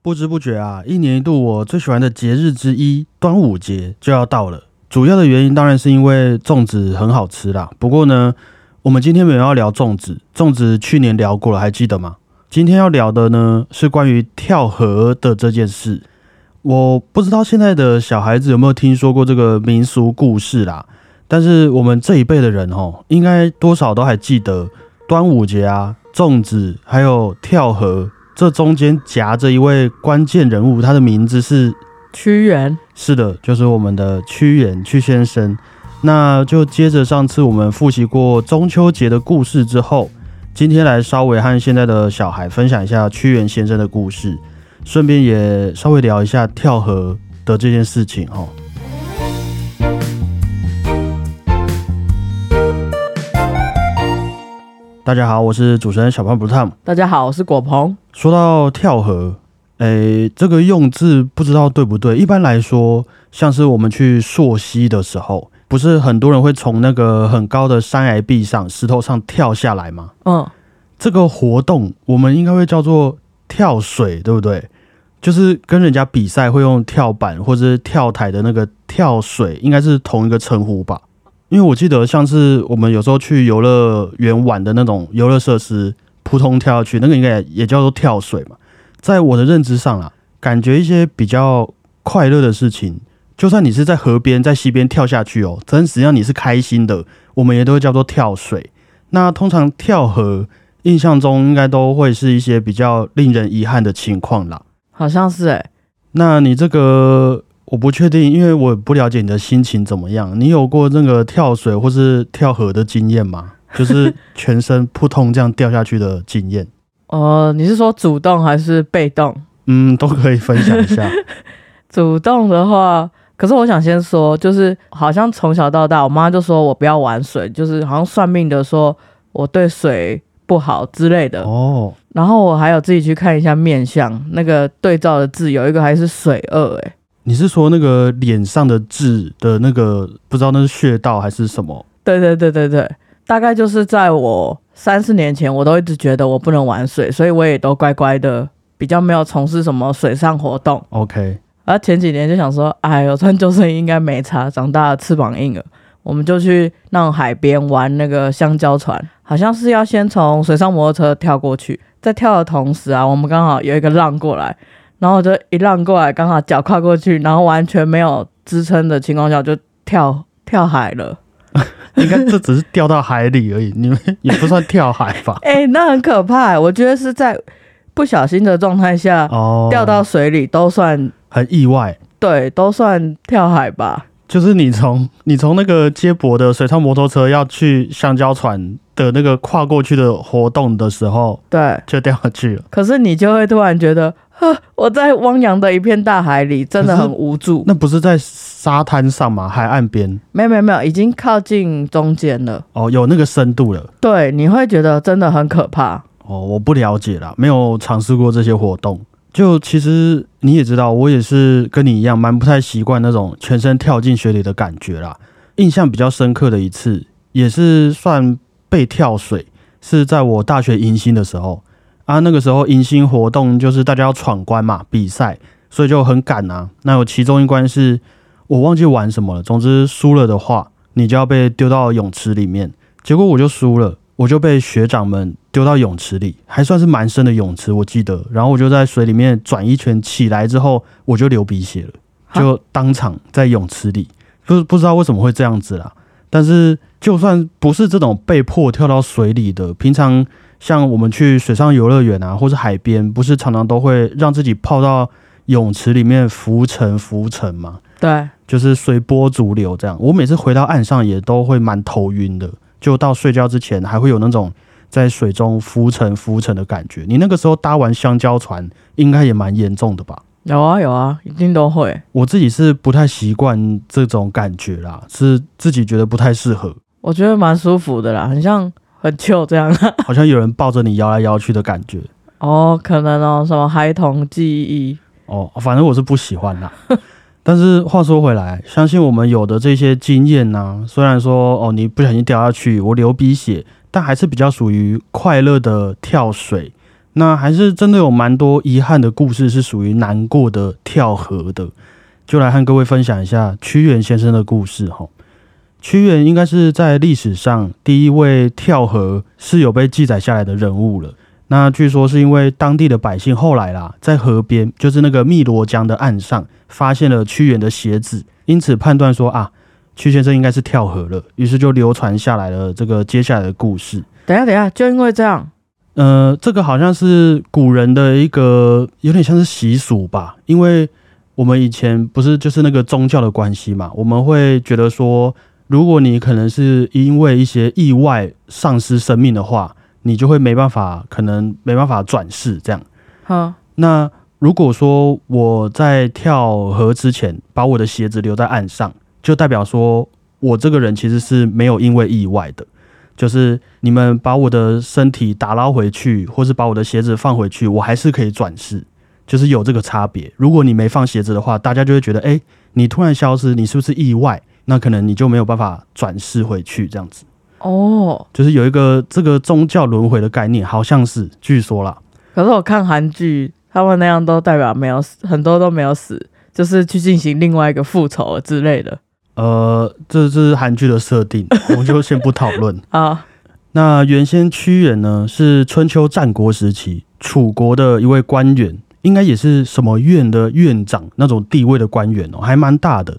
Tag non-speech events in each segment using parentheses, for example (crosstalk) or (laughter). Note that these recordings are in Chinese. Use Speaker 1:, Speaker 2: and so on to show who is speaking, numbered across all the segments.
Speaker 1: 不知不觉啊，一年一度我最喜欢的节日之一端午节就要到了。主要的原因当然是因为粽子很好吃啦。不过呢，我们今天没有要聊粽子，粽子去年聊过了，还记得吗？今天要聊的呢是关于跳河的这件事。我不知道现在的小孩子有没有听说过这个民俗故事啦，但是我们这一辈的人哦，应该多少都还记得端午节啊，粽子还有跳河。这中间夹着一位关键人物，他的名字是
Speaker 2: 屈原。
Speaker 1: 是的，就是我们的屈原屈先生。那就接着上次我们复习过中秋节的故事之后，今天来稍微和现在的小孩分享一下屈原先生的故事，顺便也稍微聊一下跳河的这件事情哦。大家好，我是主持人小胖不烫。
Speaker 2: 大家好，我是果鹏。
Speaker 1: 说到跳河，诶，这个用字不知道对不对？一般来说，像是我们去溯溪的时候，不是很多人会从那个很高的山崖壁上、石头上跳下来吗？
Speaker 2: 嗯，
Speaker 1: 这个活动我们应该会叫做跳水，对不对？就是跟人家比赛会用跳板或者是跳台的那个跳水，应该是同一个称呼吧？因为我记得，像是我们有时候去游乐园玩的那种游乐设施，扑通跳下去，那个应该也叫做跳水嘛。在我的认知上啊，感觉一些比较快乐的事情，就算你是在河边、在溪边跳下去哦，但实际上你是开心的，我们也都会叫做跳水。那通常跳河，印象中应该都会是一些比较令人遗憾的情况啦。
Speaker 2: 好像是哎，
Speaker 1: 那你这个？我不确定，因为我不了解你的心情怎么样。你有过那个跳水或是跳河的经验吗？(laughs) 就是全身扑通这样掉下去的经验。
Speaker 2: 哦，你是说主动还是被动？
Speaker 1: 嗯，都可以分享一下。(laughs)
Speaker 2: 主动的话，可是我想先说，就是好像从小到大，我妈就说我不要玩水，就是好像算命的说我对水不好之类的。
Speaker 1: 哦。
Speaker 2: 然后我还有自己去看一下面相，那个对照的字有一个还是水二，哎。
Speaker 1: 你是说那个脸上的痣的那个，不知道那是穴道还是什么？
Speaker 2: 对对对对对，大概就是在我三四年前，我都一直觉得我不能玩水，所以我也都乖乖的，比较没有从事什么水上活动。
Speaker 1: OK，
Speaker 2: 而前几年就想说，哎，呦穿救生衣应该没差，长大了翅膀硬了，我们就去那种海边玩那个香蕉船，好像是要先从水上摩托车跳过去，在跳的同时啊，我们刚好有一个浪过来。然后就一浪过来，刚好脚跨过去，然后完全没有支撑的情况下就跳跳海了。
Speaker 1: 你看，这只是掉到海里而已，你们也不算跳海吧？(laughs)
Speaker 2: 哎，那很可怕。我觉得是在不小心的状态下哦掉到水里都算
Speaker 1: 很意外。
Speaker 2: 对，都算跳海吧。
Speaker 1: 就是你从你从那个接驳的水上摩托车要去橡胶船的那个跨过去的活动的时候，
Speaker 2: 对，
Speaker 1: 就掉下去了。
Speaker 2: 可是你就会突然觉得。我在汪洋的一片大海里，真的很无助。
Speaker 1: 那不是在沙滩上吗？海岸边？
Speaker 2: 没有没有没有，已经靠近中间了。
Speaker 1: 哦，有那个深度了。
Speaker 2: 对，你会觉得真的很可怕。
Speaker 1: 哦，我不了解啦，没有尝试过这些活动。就其实你也知道，我也是跟你一样，蛮不太习惯那种全身跳进水里的感觉啦。印象比较深刻的一次，也是算被跳水，是在我大学迎新的时候。啊，那个时候迎新活动就是大家要闯关嘛，比赛，所以就很赶啊。那有其中一关是我忘记玩什么了，总之输了的话，你就要被丢到泳池里面。结果我就输了，我就被学长们丢到泳池里，还算是蛮深的泳池，我记得。然后我就在水里面转一圈，起来之后我就流鼻血了，就当场在泳池里，不不知道为什么会这样子啦。但是就算不是这种被迫跳到水里的，平常。像我们去水上游乐园啊，或是海边，不是常常都会让自己泡到泳池里面浮沉浮沉吗？
Speaker 2: 对，
Speaker 1: 就是随波逐流这样。我每次回到岸上也都会蛮头晕的，就到睡觉之前还会有那种在水中浮沉浮沉的感觉。你那个时候搭完香蕉船，应该也蛮严重的吧？
Speaker 2: 有啊有啊，一定都会。
Speaker 1: 我自己是不太习惯这种感觉啦，是自己觉得不太适合。
Speaker 2: 我觉得蛮舒服的啦，很像。很旧这样，(laughs)
Speaker 1: 好像有人抱着你摇来摇去的感觉。
Speaker 2: 哦，可能哦，什么孩童记忆？
Speaker 1: 哦，反正我是不喜欢啦。但是话说回来，相信我们有的这些经验呢，虽然说哦，你不小心掉下去，我流鼻血，但还是比较属于快乐的跳水。那还是真的有蛮多遗憾的故事，是属于难过的跳河的。就来和各位分享一下屈原先生的故事哈。屈原应该是在历史上第一位跳河是有被记载下来的人物了。那据说是因为当地的百姓后来啦，在河边，就是那个汨罗江的岸上，发现了屈原的鞋子，因此判断说啊，屈先生应该是跳河了，于是就流传下来了这个接下来的故事。
Speaker 2: 等一下，等一下，就因为这样，
Speaker 1: 呃，这个好像是古人的一个有点像是习俗吧，因为我们以前不是就是那个宗教的关系嘛，我们会觉得说，如果你可能是因为一些意外丧失生命的话。你就会没办法，可能没办法转世这样。
Speaker 2: 好，
Speaker 1: 那如果说我在跳河之前把我的鞋子留在岸上，就代表说我这个人其实是没有因为意外的。就是你们把我的身体打捞回去，或是把我的鞋子放回去，我还是可以转世，就是有这个差别。如果你没放鞋子的话，大家就会觉得，哎，你突然消失，你是不是意外？那可能你就没有办法转世回去这样子。
Speaker 2: 哦，
Speaker 1: 就是有一个这个宗教轮回的概念，好像是据说啦。
Speaker 2: 可是我看韩剧，他们那样都代表没有死，很多都没有死，就是去进行另外一个复仇之类的。
Speaker 1: 呃，这是韩剧的设定，(laughs) 我们就先不讨论 (laughs)
Speaker 2: 啊。
Speaker 1: 那原先屈原呢，是春秋战国时期楚国的一位官员，应该也是什么院的院长那种地位的官员哦，还蛮大的。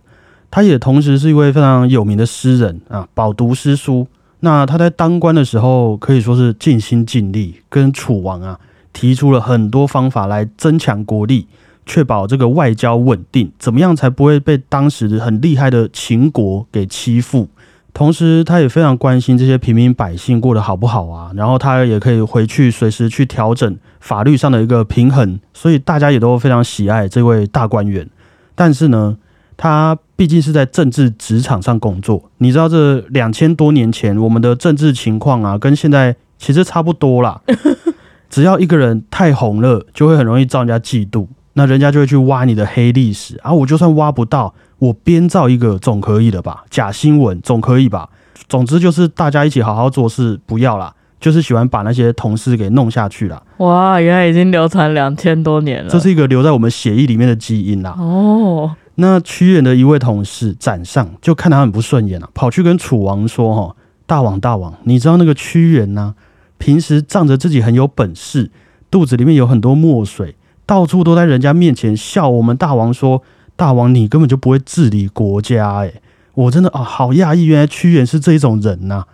Speaker 1: 他也同时是一位非常有名的诗人啊，饱读诗书。那他在当官的时候，可以说是尽心尽力，跟楚王啊提出了很多方法来增强国力，确保这个外交稳定。怎么样才不会被当时很厉害的秦国给欺负？同时，他也非常关心这些平民百姓过得好不好啊。然后他也可以回去随时去调整法律上的一个平衡，所以大家也都非常喜爱这位大官员。但是呢？他毕竟是在政治职场上工作，你知道这两千多年前我们的政治情况啊，跟现在其实差不多啦。(laughs) 只要一个人太红了，就会很容易遭人家嫉妒，那人家就会去挖你的黑历史啊。我就算挖不到，我编造一个总可以的吧？假新闻总可以吧？总之就是大家一起好好做事，不要啦，就是喜欢把那些同事给弄下去了。
Speaker 2: 哇，原来已经流传两千多年了，
Speaker 1: 这是一个留在我们血液里面的基因啦。
Speaker 2: 哦。
Speaker 1: 那屈原的一位同事展上就看他很不顺眼啊，跑去跟楚王说：“哈，大王大王，你知道那个屈原呢？平时仗着自己很有本事，肚子里面有很多墨水，到处都在人家面前笑我们大王说，大王你根本就不会治理国家。哎，我真的啊，好讶异，原来屈原是这一种人呐。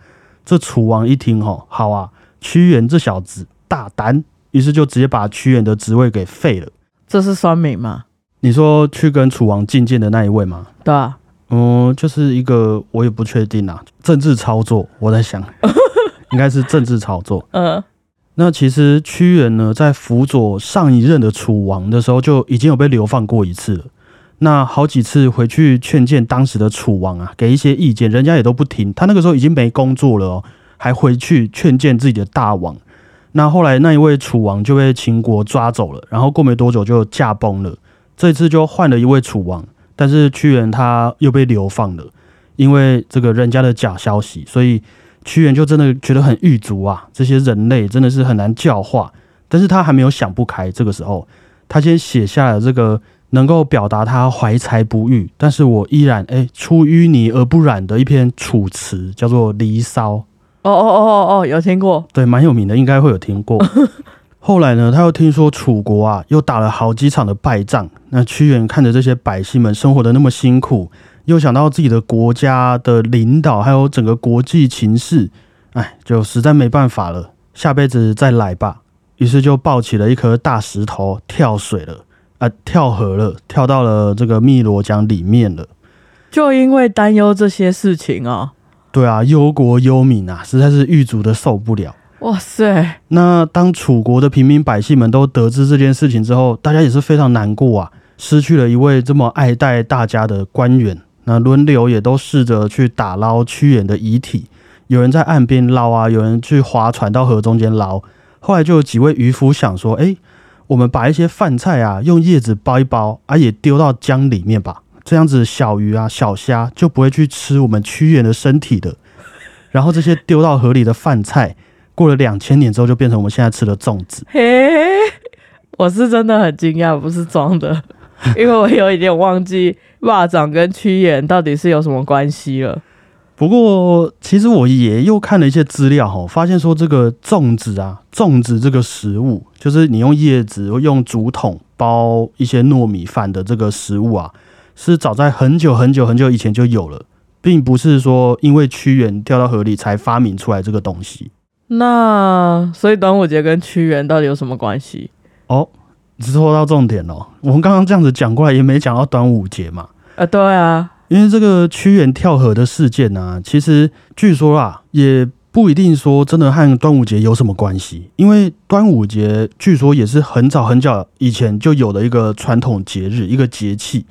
Speaker 1: 这楚王一听，哈，好啊，屈原这小子大胆，于是就直接把屈原的职位给废了。
Speaker 2: 这是酸民吗？”
Speaker 1: 你说去跟楚王觐见的那一位吗？
Speaker 2: 对啊，
Speaker 1: 嗯，就是一个我也不确定啊，政治操作，我在想，(laughs) 应该是政治操作。
Speaker 2: 嗯，
Speaker 1: 那其实屈原呢，在辅佐上一任的楚王的时候，就已经有被流放过一次了。那好几次回去劝谏当时的楚王啊，给一些意见，人家也都不听。他那个时候已经没工作了哦，还回去劝谏自己的大王。那后来那一位楚王就被秦国抓走了，然后过没多久就驾崩了。这次就换了一位楚王，但是屈原他又被流放了，因为这个人家的假消息，所以屈原就真的觉得很狱卒啊！这些人类真的是很难教化，但是他还没有想不开。这个时候，他先写下了这个能够表达他怀才不遇，但是我依然哎出淤泥而不染的一篇楚辞，叫做《离骚》。
Speaker 2: 哦哦哦哦哦，有听过？
Speaker 1: 对，蛮有名的，应该会有听过。后来呢，他又听说楚国啊，又打了好几场的败仗。那屈原看着这些百姓们生活的那么辛苦，又想到自己的国家的领导，还有整个国际情势，哎，就实在没办法了，下辈子再来吧。于是就抱起了一颗大石头，跳水了，啊，跳河了，跳到了这个汨罗江里面了。
Speaker 2: 就因为担忧这些事情啊，
Speaker 1: 对啊，忧国忧民啊，实在是狱卒的受不了。
Speaker 2: 哇塞！
Speaker 1: 那当楚国的平民百姓们都得知这件事情之后，大家也是非常难过啊，失去了一位这么爱戴大家的官员。那轮流也都试着去打捞屈原的遗体，有人在岸边捞啊，有人去划船到河中间捞。后来就有几位渔夫想说：“哎，我们把一些饭菜啊，用叶子包一包啊，也丢到江里面吧，这样子小鱼啊、小虾就不会去吃我们屈原的身体的。然后这些丢到河里的饭菜。”过了两千年之后就变成我们现在吃的粽子。
Speaker 2: 嘿，我是真的很惊讶，不是装的，因为我有一点忘记蚂蚱跟屈原到底是有什么关系了。
Speaker 1: 不过，其实我也又看了一些资料哈，发现说这个粽子啊，粽子这个食物，就是你用叶子用竹筒包一些糯米饭的这个食物啊，是早在很久很久很久以前就有了，并不是说因为屈原掉到河里才发明出来这个东西。
Speaker 2: 那所以端午节跟屈原到底有什么关系？
Speaker 1: 哦，说到重点哦，我们刚刚这样子讲过来，也没讲到端午节嘛。
Speaker 2: 啊，对啊。
Speaker 1: 因为这个屈原跳河的事件呢，其实据说啊，也不一定说真的和端午节有什么关系。因为端午节据说也是很早很早以前就有的一个传统节日，一个节气。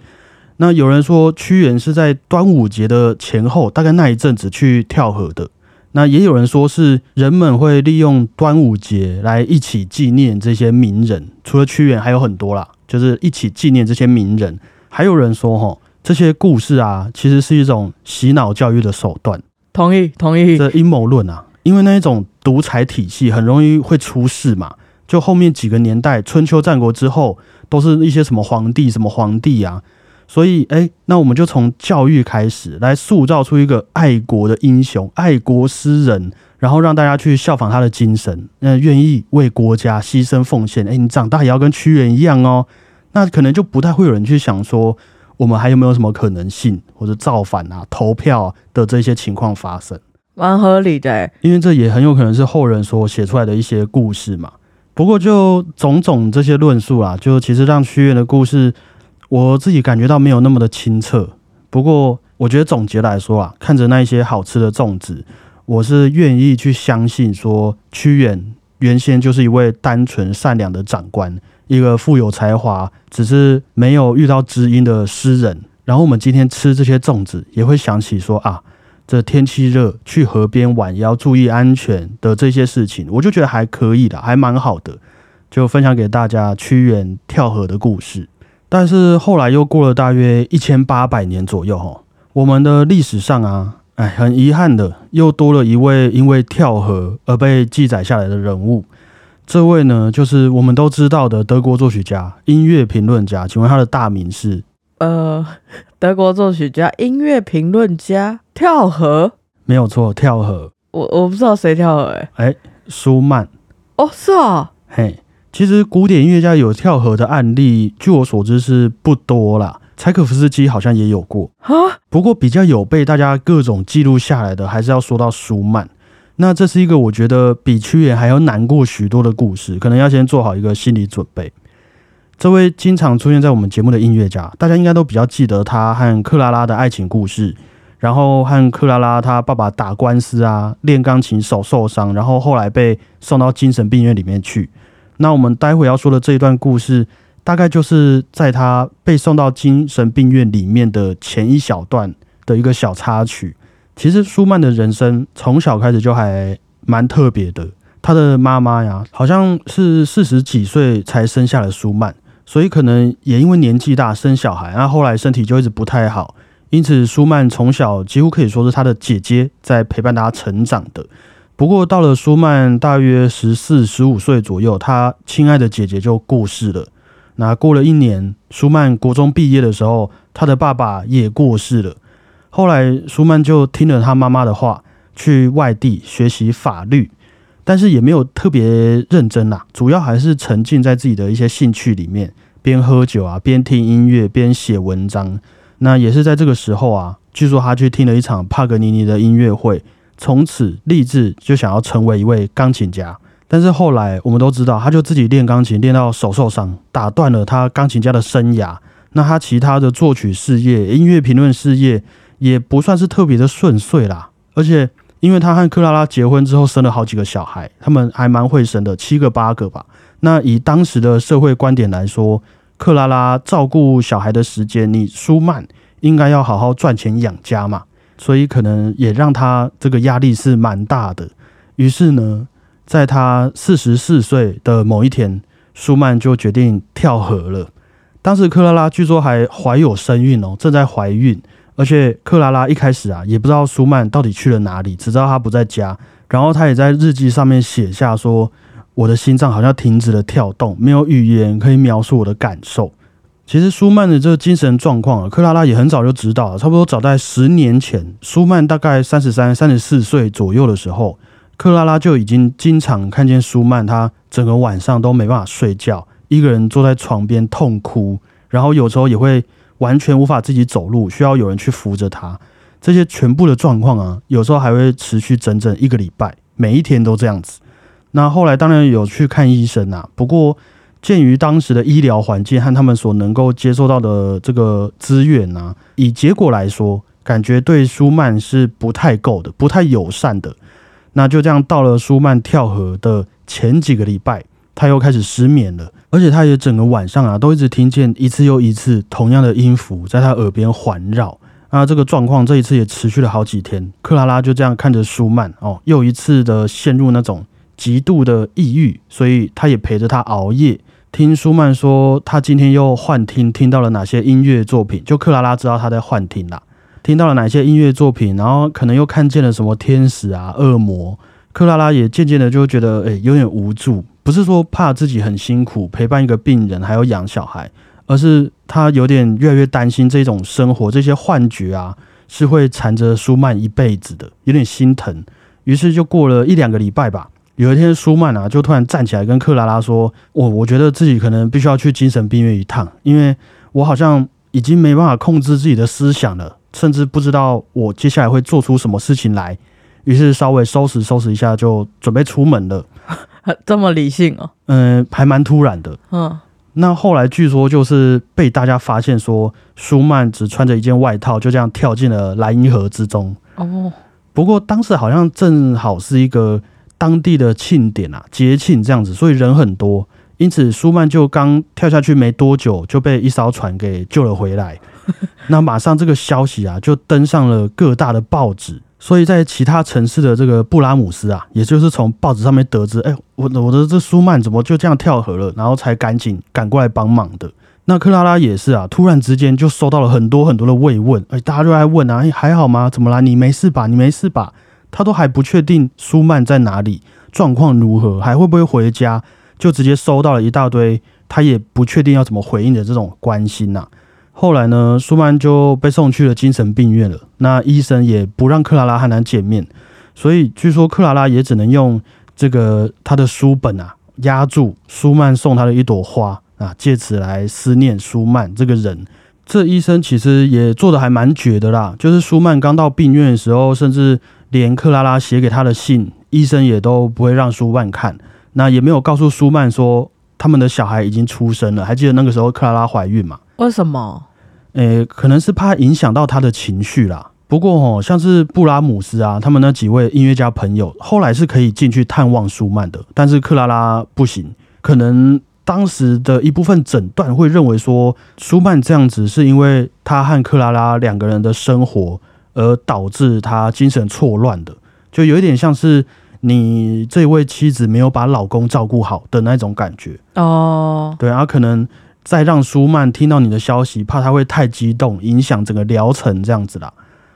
Speaker 1: 那有人说屈原是在端午节的前后，大概那一阵子去跳河的。那也有人说是人们会利用端午节来一起纪念这些名人。除了屈原，还有很多啦，就是一起纪念这些名人。还有人说哈。这些故事啊，其实是一种洗脑教育的手段。
Speaker 2: 同意，同意。
Speaker 1: 这阴谋论啊，因为那一种独裁体系很容易会出事嘛。就后面几个年代，春秋战国之后，都是一些什么皇帝、什么皇帝啊。所以，哎，那我们就从教育开始，来塑造出一个爱国的英雄、爱国诗人，然后让大家去效仿他的精神，那愿意为国家牺牲奉献。哎，你长大也要跟屈原一样哦。那可能就不太会有人去想说。我们还有没有什么可能性，或者造反啊、投票的这些情况发生？
Speaker 2: 蛮合理的，
Speaker 1: 因为这也很有可能是后人所写出来的一些故事嘛。不过就种种这些论述啊，就其实让屈原的故事，我自己感觉到没有那么的清澈。不过我觉得总结来说啊，看着那一些好吃的粽子，我是愿意去相信说，屈原原先就是一位单纯善良的长官。一个富有才华，只是没有遇到知音的诗人。然后我们今天吃这些粽子，也会想起说啊，这天气热，去河边玩也要注意安全的这些事情，我就觉得还可以的，还蛮好的，就分享给大家屈原跳河的故事。但是后来又过了大约一千八百年左右，哈，我们的历史上啊，哎，很遗憾的，又多了一位因为跳河而被记载下来的人物。这位呢，就是我们都知道的德国作曲家、音乐评论家。请问他的大名是？
Speaker 2: 呃，德国作曲家、音乐评论家跳河？
Speaker 1: 没有错，跳河。
Speaker 2: 我我不知道谁跳河哎。
Speaker 1: 哎，舒曼。
Speaker 2: 哦，是啊。
Speaker 1: 嘿，其实古典音乐家有跳河的案例，据我所知是不多啦。柴可夫斯基好像也有过啊。不过比较有被大家各种记录下来的，还是要说到舒曼。那这是一个我觉得比屈原还要难过许多的故事，可能要先做好一个心理准备。这位经常出现在我们节目的音乐家，大家应该都比较记得他和克拉拉的爱情故事，然后和克拉拉他爸爸打官司啊，练钢琴手受伤，然后后来被送到精神病院里面去。那我们待会要说的这一段故事，大概就是在他被送到精神病院里面的前一小段的一个小插曲。其实舒曼的人生从小开始就还蛮特别的。他的妈妈呀，好像是四十几岁才生下了舒曼，所以可能也因为年纪大生小孩，然后后来身体就一直不太好。因此，舒曼从小几乎可以说是他的姐姐在陪伴他成长的。不过，到了舒曼大约十四、十五岁左右，他亲爱的姐姐就过世了。那过了一年，舒曼国中毕业的时候，他的爸爸也过世了。后来，舒曼就听了他妈妈的话，去外地学习法律，但是也没有特别认真啦，主要还是沉浸在自己的一些兴趣里面，边喝酒啊，边听音乐，边写文章。那也是在这个时候啊，据说他去听了一场帕格尼尼的音乐会，从此立志就想要成为一位钢琴家。但是后来我们都知道，他就自己练钢琴，练到手受伤，打断了他钢琴家的生涯。那他其他的作曲事业、音乐评论事业。也不算是特别的顺遂啦，而且因为他和克拉拉结婚之后生了好几个小孩，他们还蛮会生的，七个八个吧。那以当时的社会观点来说，克拉拉照顾小孩的时间，你舒曼应该要好好赚钱养家嘛，所以可能也让他这个压力是蛮大的。于是呢，在他四十四岁的某一天，舒曼就决定跳河了。当时克拉拉据说还怀有身孕哦，正在怀孕。而且克拉拉一开始啊也不知道舒曼到底去了哪里，只知道他不在家，然后他也在日记上面写下说，我的心脏好像停止了跳动，没有语言可以描述我的感受。其实舒曼的这个精神状况啊，克拉拉也很早就知道了，差不多早在十年前，舒曼大概三十三、三十四岁左右的时候，克拉拉就已经经常看见舒曼，他整个晚上都没办法睡觉，一个人坐在床边痛哭，然后有时候也会完全无法自己走路，需要有人去扶着他。这些全部的状况啊，有时候还会持续整整一个礼拜，每一天都这样子。那后来当然有去看医生啊，不过。鉴于当时的医疗环境和他们所能够接受到的这个资源呢，以结果来说，感觉对舒曼是不太够的，不太友善的。那就这样，到了舒曼跳河的前几个礼拜，他又开始失眠了，而且他也整个晚上啊，都一直听见一次又一次同样的音符在他耳边环绕。那这个状况这一次也持续了好几天。克拉拉就这样看着舒曼哦，又一次的陷入那种极度的抑郁，所以他也陪着他熬夜。听舒曼说，他今天又幻听，听到了哪些音乐作品？就克拉拉知道他在幻听啦，听到了哪些音乐作品，然后可能又看见了什么天使啊、恶魔。克拉拉也渐渐的就觉得，诶，有点无助。不是说怕自己很辛苦陪伴一个病人，还要养小孩，而是他有点越来越担心这种生活，这些幻觉啊，是会缠着舒曼一辈子的，有点心疼。于是就过了一两个礼拜吧。有一天，舒曼啊，就突然站起来跟克拉拉说：“我我觉得自己可能必须要去精神病院一趟，因为我好像已经没办法控制自己的思想了，甚至不知道我接下来会做出什么事情来。”于是稍微收拾收拾一下，就准备出门了。(laughs)
Speaker 2: 这么理性哦？
Speaker 1: 嗯，还蛮突然的。嗯，那后来据说就是被大家发现说，舒曼只穿着一件外套，就这样跳进了莱茵河之中。哦，不过当时好像正好是一个。当地的庆典啊，节庆这样子，所以人很多，因此舒曼就刚跳下去没多久，就被一艘船给救了回来。(laughs) 那马上这个消息啊，就登上了各大的报纸，所以在其他城市的这个布拉姆斯啊，也就是从报纸上面得知，哎，我我的这舒曼怎么就这样跳河了，然后才赶紧赶过来帮忙的。那克拉拉也是啊，突然之间就收到了很多很多的慰问，哎，大家就在问啊，哎，还好吗？怎么啦？你没事吧？你没事吧？他都还不确定舒曼在哪里，状况如何，还会不会回家，就直接收到了一大堆，他也不确定要怎么回应的这种关心呐。后来呢，舒曼就被送去了精神病院了。那医生也不让克拉拉和他见面，所以据说克拉拉也只能用这个他的书本啊压住舒曼送他的一朵花啊，借此来思念舒曼这个人。这医生其实也做的还蛮绝的啦，就是舒曼刚到病院的时候，甚至。连克拉拉写给他的信，医生也都不会让舒曼看，那也没有告诉舒曼说他们的小孩已经出生了。还记得那个时候克拉拉怀孕吗？
Speaker 2: 为什么？
Speaker 1: 诶，可能是怕影响到他的情绪啦。不过哦，像是布拉姆斯啊，他们那几位音乐家朋友，后来是可以进去探望舒曼的，但是克拉拉不行。可能当时的一部分诊断会认为说，舒曼这样子是因为他和克拉拉两个人的生活。而导致他精神错乱的，就有一点像是你这位妻子没有把老公照顾好的那种感觉哦。对啊，可能再让舒曼听到你的消息，怕他会太激动，影响整个疗程这样子啦。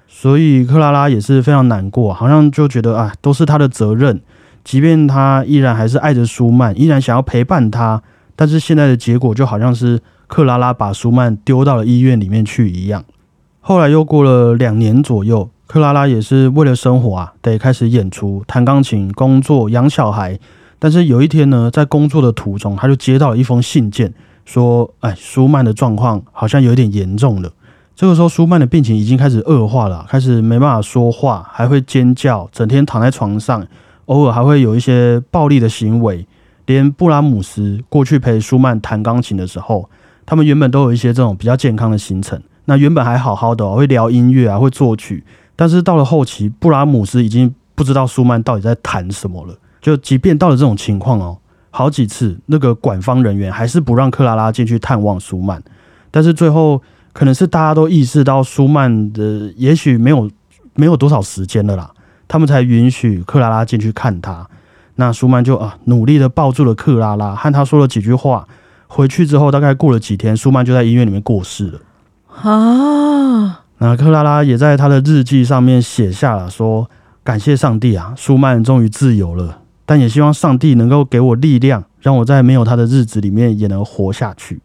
Speaker 1: 所以克拉拉也是非常难过，好像就觉得啊，都是他的责任。即便他依然还是爱着舒曼，依然想要陪伴他，但是现在的结果就好像是克拉拉把舒曼丢到了医院里面去一样。后来又过了两年左右，克拉拉也是为了生活啊，得开始演出、弹钢琴、工作、养小孩。但是有一天呢，在工作的途中，他就接到了一封信件，说：“哎，舒曼的状况好像有点严重了。”这个时候，舒曼的病情已经开始恶化了，开始没办法说话，还会尖叫，整天躺在床上，偶尔还会有一些暴力的行为。连布拉姆斯过去陪舒曼弹钢琴的时候，他们原本都有一些这种比较健康的行程。那原本还好好的，会聊音乐啊，会作曲，但是到了后期，布拉姆斯已经不知道舒曼到底在弹什么了。就即便到了这种情况哦，好几次那个管方人员还是不让克拉拉进去探望舒曼。但是最后可能是大家都意识到舒曼的也许没有没有多少时间了啦，他们才允许克拉拉进去看他。那舒曼就啊努力的抱住了克拉拉，和他说了几句话。回去之后大概过了几天，舒曼就在医院里面过世了。啊，那克拉拉也在他的日记上面写下了说，感谢上帝啊，舒曼终于自由了。但也希望上帝能够给我力量，让我在没有他的日子里面也能活下去。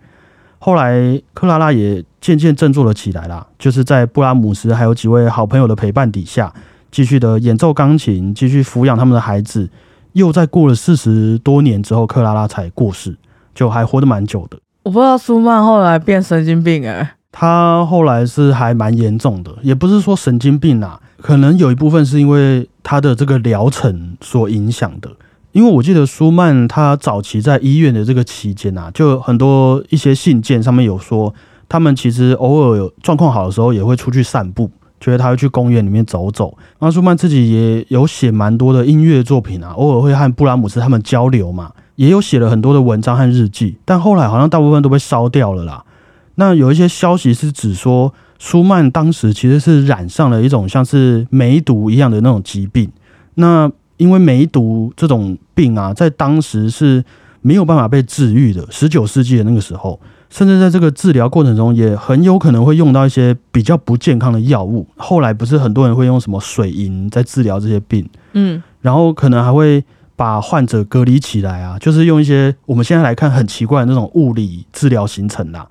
Speaker 1: 后来，克拉拉也渐渐振作了起来啦，就是在布拉姆斯还有几位好朋友的陪伴底下，继续的演奏钢琴，继续抚养他们的孩子。又在过了四十多年之后，克拉拉才过世，就还活得蛮久的。
Speaker 2: 我不知道舒曼后来变神经病哎，
Speaker 1: 他后来是还蛮严重的，也不是说神经病啊，可能有一部分是因为他的这个疗程所影响的。因为我记得舒曼他早期在医院的这个期间啊，就很多一些信件上面有说，他们其实偶尔有状况好的时候也会出去散步。觉得他会去公园里面走走。那舒曼自己也有写蛮多的音乐作品啊，偶尔会和布拉姆斯他们交流嘛，也有写了很多的文章和日记。但后来好像大部分都被烧掉了啦。那有一些消息是指说，舒曼当时其实是染上了一种像是梅毒一样的那种疾病。那因为梅毒这种病啊，在当时是没有办法被治愈的。十九世纪的那个时候。甚至在这个治疗过程中，也很有可能会用到一些比较不健康的药物。后来不是很多人会用什么水银在治疗这些病，
Speaker 2: 嗯，
Speaker 1: 然后可能还会把患者隔离起来啊，就是用一些我们现在来看很奇怪的那种物理治疗形成啦。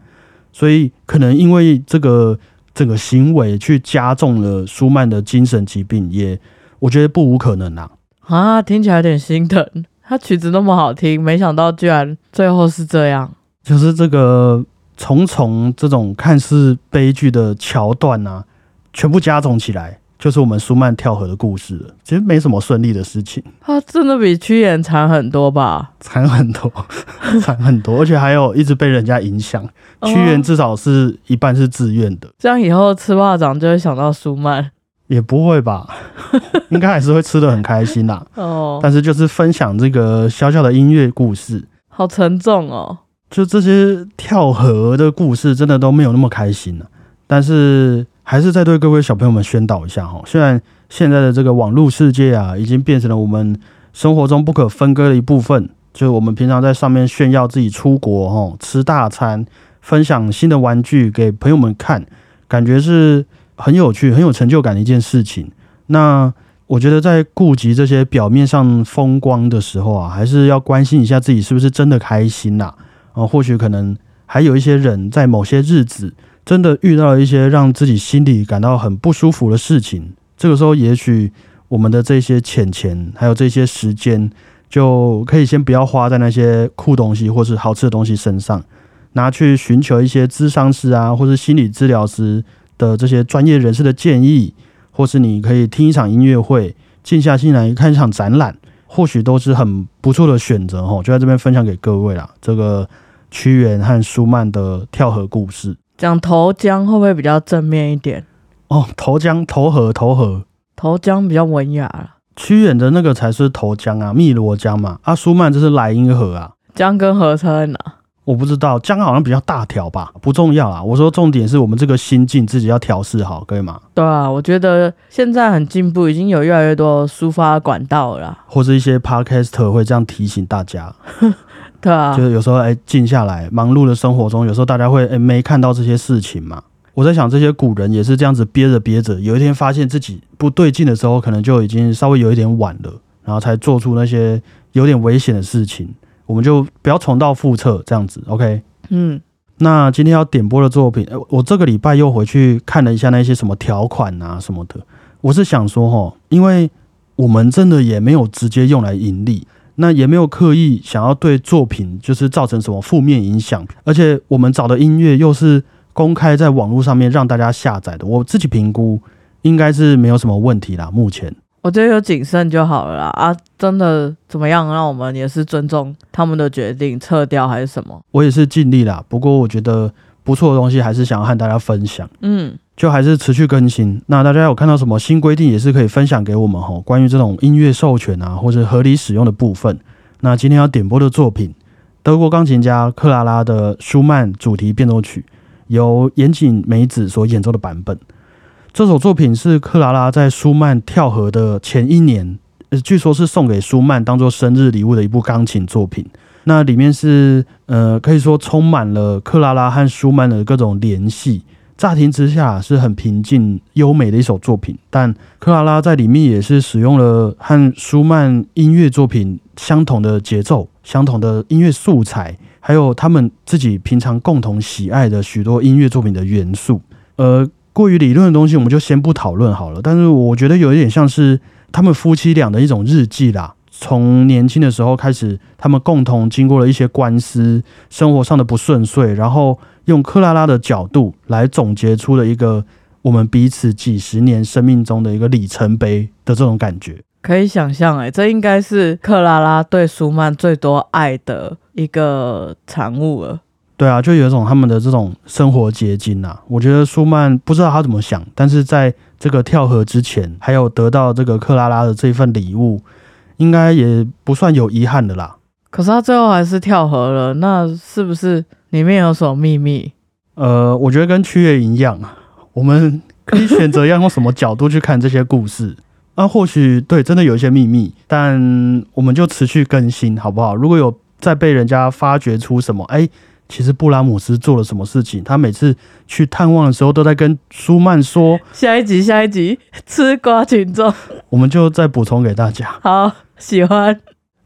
Speaker 1: 所以可能因为这个这个行为去加重了舒曼的精神疾病，也我觉得不无可能啊。
Speaker 2: 啊，听起来有点心疼。他曲子那么好听，没想到居然最后是这样。
Speaker 1: 就是这个重重这种看似悲剧的桥段啊，全部加总起来，就是我们舒曼跳河的故事了。其实没什么顺利的事情，
Speaker 2: 他真的比屈原惨很多吧？(laughs)
Speaker 1: 惨很多，(laughs) 惨很多，而且还有一直被人家影响。屈原至少是一半是自愿的，
Speaker 2: 这样以后吃霸掌就会想到舒曼，
Speaker 1: 也不会吧？(laughs) 应该还是会吃的很开心啦。
Speaker 2: 哦，
Speaker 1: 但是就是分享这个小小的音乐故事，
Speaker 2: 好沉重哦。
Speaker 1: 就这些跳河的故事，真的都没有那么开心了。但是还是再对各位小朋友们宣导一下哈，虽然现在的这个网络世界啊，已经变成了我们生活中不可分割的一部分。就是我们平常在上面炫耀自己出国哈，吃大餐，分享新的玩具给朋友们看，感觉是很有趣、很有成就感的一件事情。那我觉得在顾及这些表面上风光的时候啊，还是要关心一下自己是不是真的开心呐。啊，或许可能还有一些人在某些日子真的遇到了一些让自己心里感到很不舒服的事情。这个时候，也许我们的这些钱钱还有这些时间，就可以先不要花在那些酷东西或是好吃的东西身上，拿去寻求一些咨商师啊，或是心理治疗师的这些专业人士的建议，或是你可以听一场音乐会，静下心来看一场展览，或许都是很不错的选择哦。就在这边分享给各位啦，这个。屈原和舒曼的跳河故事，
Speaker 2: 讲投江会不会比较正面一点？
Speaker 1: 哦，投江、投河、投河、
Speaker 2: 投江比较文雅了。
Speaker 1: 屈原的那个才是投江啊，汨罗江嘛。啊，舒曼这是莱茵河啊。
Speaker 2: 江跟河差在哪？
Speaker 1: 我不知道，江好像比较大条吧，不重要啊。我说重点是我们这个心境自己要调试好，可以吗？
Speaker 2: 对啊，我觉得现在很进步，已经有越来越多抒发管道了，
Speaker 1: 或者一些 podcast 会这样提醒大家。(laughs)
Speaker 2: 对啊，
Speaker 1: 就是有时候哎，静下来，忙碌的生活中，有时候大家会哎没看到这些事情嘛。我在想，这些古人也是这样子憋着憋着，有一天发现自己不对劲的时候，可能就已经稍微有一点晚了，然后才做出那些有点危险的事情。我们就不要重蹈覆辙，这样子，OK？
Speaker 2: 嗯。
Speaker 1: 那今天要点播的作品，我这个礼拜又回去看了一下那些什么条款啊什么的。我是想说，哈，因为我们真的也没有直接用来盈利。那也没有刻意想要对作品就是造成什么负面影响，而且我们找的音乐又是公开在网络上面让大家下载的，我自己评估应该是没有什么问题啦。目前
Speaker 2: 我觉得有谨慎就好了啦。啊，真的怎么样？让我们也是尊重他们的决定，撤掉还是什么？
Speaker 1: 我也是尽力啦。不过我觉得不错的东西还是想要和大家分享。
Speaker 2: 嗯。
Speaker 1: 就还是持续更新。那大家有看到什么新规定，也是可以分享给我们哈。关于这种音乐授权啊，或者合理使用的部分。那今天要点播的作品，德国钢琴家克拉拉的舒曼主题变奏曲，由岩井美子所演奏的版本。这首作品是克拉拉在舒曼跳河的前一年，呃，据说是送给舒曼当做生日礼物的一部钢琴作品。那里面是呃，可以说充满了克拉拉和舒曼的各种联系。乍听之下是很平静优美的一首作品，但克拉拉在里面也是使用了和舒曼音乐作品相同的节奏、相同的音乐素材，还有他们自己平常共同喜爱的许多音乐作品的元素。呃，过于理论的东西我们就先不讨论好了。但是我觉得有一点像是他们夫妻俩的一种日记啦。从年轻的时候开始，他们共同经过了一些官司，生活上的不顺遂，然后用克拉拉的角度来总结出了一个我们彼此几十年生命中的一个里程碑的这种感觉。
Speaker 2: 可以想象，哎，这应该是克拉拉对舒曼最多爱的一个产物了。
Speaker 1: 对啊，就有一种他们的这种生活结晶啊。我觉得舒曼不知道他怎么想，但是在这个跳河之前，还有得到这个克拉拉的这份礼物。应该也不算有遗憾的啦。
Speaker 2: 可是他最后还是跳河了，那是不是里面有什么秘密？
Speaker 1: 呃，我觉得跟屈原一样，我们可以选择要用什么角度去看这些故事。(laughs) 那或许对，真的有一些秘密，但我们就持续更新，好不好？如果有再被人家发掘出什么，哎。其实布拉姆斯做了什么事情？他每次去探望的时候，都在跟舒曼说：“
Speaker 2: 下一集，下一集，吃瓜群众。”
Speaker 1: 我们就再补充给大家。
Speaker 2: 好，喜欢。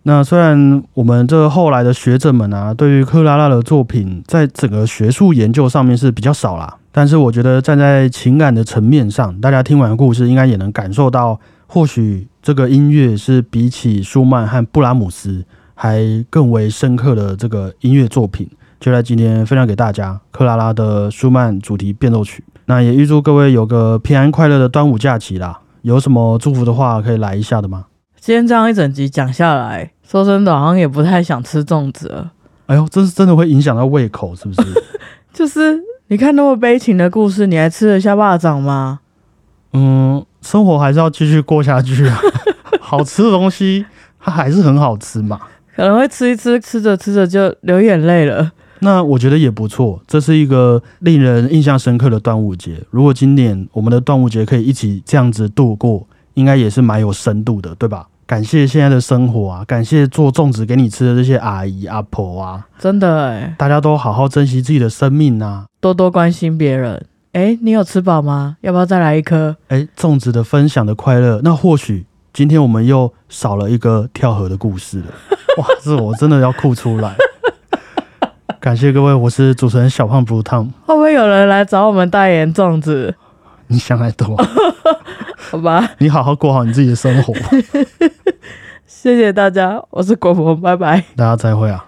Speaker 1: 那虽然我们这后来的学者们啊，对于克拉拉的作品，在整个学术研究上面是比较少啦，但是我觉得站在情感的层面上，大家听完故事，应该也能感受到，或许这个音乐是比起舒曼和布拉姆斯还更为深刻的这个音乐作品。就在今天分享给大家克拉拉的舒曼主题变奏曲。那也预祝各位有个平安快乐的端午假期啦！有什么祝福的话可以来一下的吗？
Speaker 2: 今天这样一整集讲下来，说真的，好像也不太想吃粽子了。
Speaker 1: 哎呦，这是真的会影响到胃口，是不是？(laughs)
Speaker 2: 就是你看那么悲情的故事，你还吃得下巴掌吗？
Speaker 1: 嗯，生活还是要继续过下去啊。(laughs) 好吃的东西，它还是很好吃嘛。
Speaker 2: 可能会吃一吃，吃着吃着就流眼泪了。
Speaker 1: 那我觉得也不错，这是一个令人印象深刻的端午节。如果今年我们的端午节可以一起这样子度过，应该也是蛮有深度的，对吧？感谢现在的生活啊，感谢做粽子给你吃的这些阿姨阿婆啊，
Speaker 2: 真的哎，
Speaker 1: 大家都好好珍惜自己的生命啊，
Speaker 2: 多多关心别人。哎，你有吃饱吗？要不要再来一颗？
Speaker 1: 哎，粽子的分享的快乐，那或许今天我们又少了一个跳河的故事了。(laughs) 哇，这我真的要哭出来。感谢各位，我是主持人小胖不烫。
Speaker 2: 会不会有人来找我们代言粽子？
Speaker 1: 你想太多，(laughs)
Speaker 2: 好吧。
Speaker 1: 你好好过好你自己的生活。(laughs)
Speaker 2: 谢谢大家，我是国博，拜拜。
Speaker 1: 大家再会啊。